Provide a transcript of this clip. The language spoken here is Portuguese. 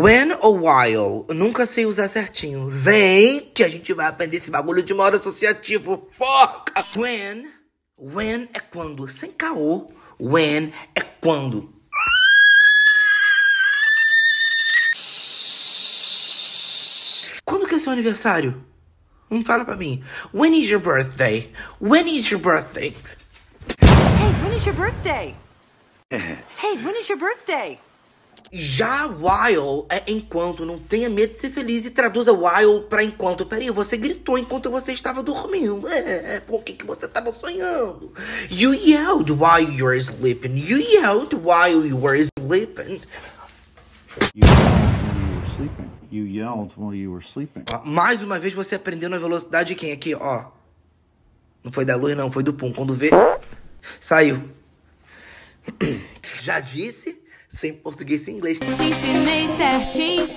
When ou while? Eu nunca sei usar certinho. Vem que a gente vai aprender esse bagulho de modo associativo. Foca! When. When é quando. Sem caô. When é quando. Quando que é seu aniversário? Não fala pra mim. When is your birthday? When is your birthday? Hey, when is your birthday? hey, when is your birthday? Já while é enquanto. Não tenha medo de ser feliz e traduza while pra enquanto. Peraí, você gritou enquanto você estava dormindo. É, por que, que você estava sonhando? You yelled while you were sleeping. You yelled while you were sleeping. You yelled while you were sleeping. You yelled while you were sleeping. Ó, Mais uma vez você aprendeu na velocidade de quem aqui, ó. Não foi da luz, não, foi do pum. Quando vê, saiu. Já disse, sem português e inglês. Te ensinei certinho,